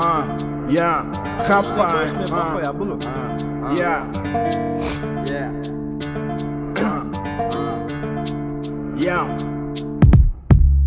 а, я хапай, а, я буду. я, я.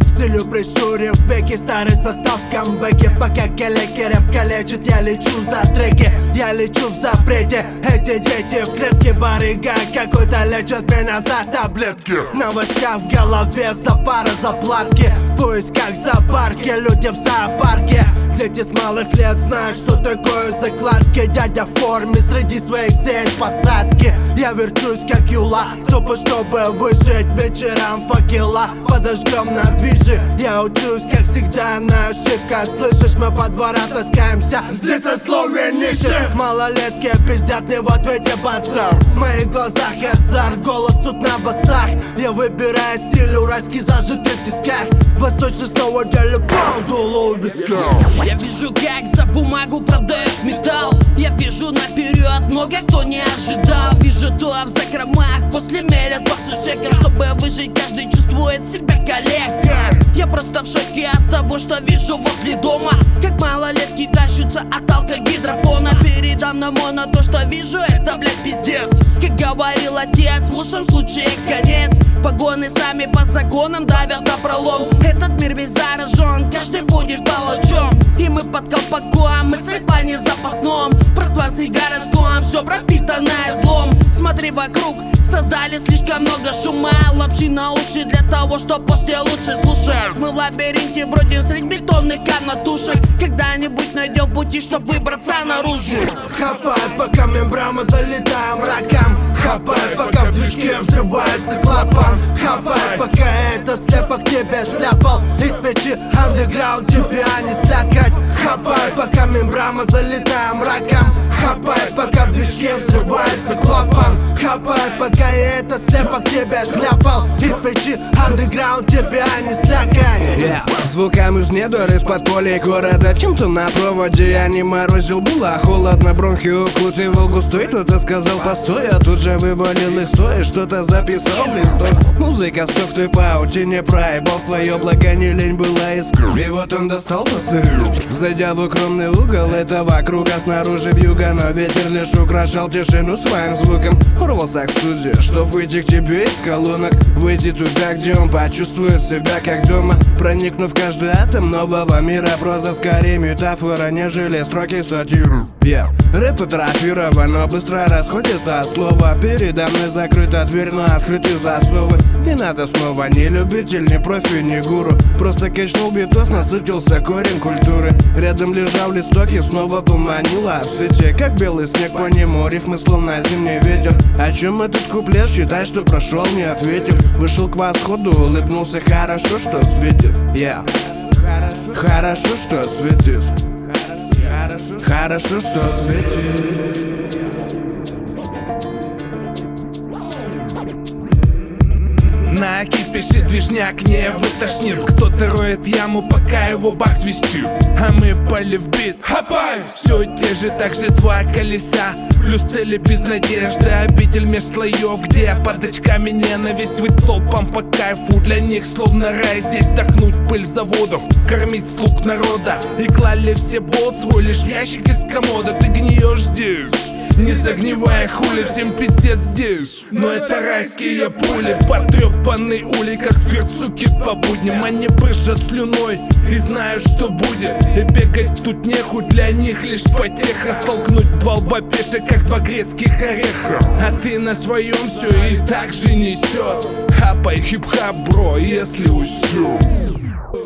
Стилю пришуре в веки Старый состав в камбэке Пока калеки рэп калечит Я лечу за треки Я лечу в запрете Эти дети в клетке барыга Какой-то лечит меня за таблетки Новостя в голове За пара заплатки В поисках зоопарки Люди в зоопарке Дети с малых лет знают, что такое закладки. Дядя в форме среди своих сеть посадки. Я вертюсь как юла, тупо чтобы выжить Вечером факела. Подожгем на движи. Я учусь, как всегда, на ошибках. Слышишь, мы по дворам таскаемся. Здесь сословие нищих Малолетки пиздят не в ответе базар. В моих глазах азарт, голос тут на басах. Я выбираю стиль уральский зажитый в тисках Восточный снова делю паунд, улу виска Я вижу, как за бумагу продают металл. Я вижу наперед много кто не ожидал. Вижу то в закромах после мелят по сусекам Чтобы выжить, каждый чувствует себя коллега Я просто в шоке от того, что вижу возле дома. Как малолетки тащатся от алкогидропона Передо мной моно, то, что вижу, это, блядь, пиздец говорил отец, в лучшем случае конец. Погоны сами по законам давят на пролом. Этот мир весь заражен, каждый будет палачом И мы под колпаком, мысль по незапасном Пространстве городском, все пропитанное злом. Смотри вокруг, создали слишком много шума. Лапши на уши для того, что после лучше слушать. Мы в лабиринте бродим среди бетонных канатушек Когда-нибудь найдем пути, чтобы выбраться наружу. Хапай, пока мембрама залетаем раком Хапай, пока в движке взрывается клапан. Хапай, пока это слепок тебе сляпал. Из печи андеграунд тебя не слякать Хапай, пока мембрама залетаем раком Хапай, пока в движке взрывается клапан. Хапай, пока это слепок тебя сляпал. Из печи андеграунд тебя не слякать Yeah. Звуками из недр из-под поля города. Чем-то на проводе я не морозил. Было холодно, бронхи укутывал густой. Кто-то сказал постой, а тут же вывалил их стоя Что-то записал листок Музыка сток в той паутине проебал свое Благо не лень была искать. И вот он достал посырю Зайдя в укромный угол этого круга Снаружи вьюга, но ветер лишь украшал тишину своим звуком. Урвался к студии, чтоб выйти к тебе из колонок. Выйти туда, где он почувствует себя как дома. Проникнув каждый атом нового мира Проза скорее метафора, нежели строки сатиру yeah. Рэп атрофирован, но быстро расходится от слова. Передо мной закрыта дверь, но открыты засовы. Не надо снова, не любитель, не профи, не гуру. Просто качнул битос, насытился корень культуры. Рядом лежал листок и снова поманила в сети Как белый снег по нему, рифмы словно зимний ветер. О чем этот куплет, считай, что прошел, не ответил Вышел к восходу, улыбнулся, хорошо, что светит. Yeah. Хорошо, что светит Хорошо, что светит На кипише движняк не вытошнит Кто-то роет яму, пока его бак свистит. А мы пали в бит. Хапай! Все те же, так же два колеса Плюс цели без надежды Обитель меж слоев, где под очками ненависть. Вы толпам по кайфу, для них словно рай. Здесь вдохнуть пыль заводов, кормить слуг народа. И клали все болт свой лишь ящик из комода. Ты гниешь здесь не загнивая хули, всем пиздец здесь. Но это райские пули Потрепанный улей, как спирт, суки по будням. Они брызжат слюной и знают, что будет. И бегать тут нехуй, для них лишь потеха. Столкнуть два лба пешек, как два грецких ореха. А ты на своем все и так же несет Хапай хип-хап, бро, если усю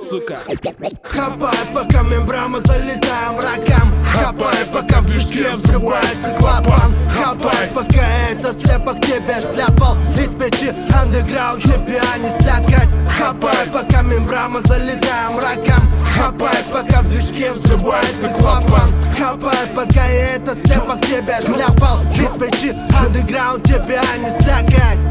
Сука. Хапай, пока мембрама залетаем Хапай, движке взрывается клапан Хапай, пока это слепок тебя сляпал Из печи. Андеграунд тебя не слякать Хапай, пока мембрама залетаем раком Хапай, пока в движке взрывается клапан Хапай, пока это слепок тебя сляпал Из печи. Андеграунд тебя не слякать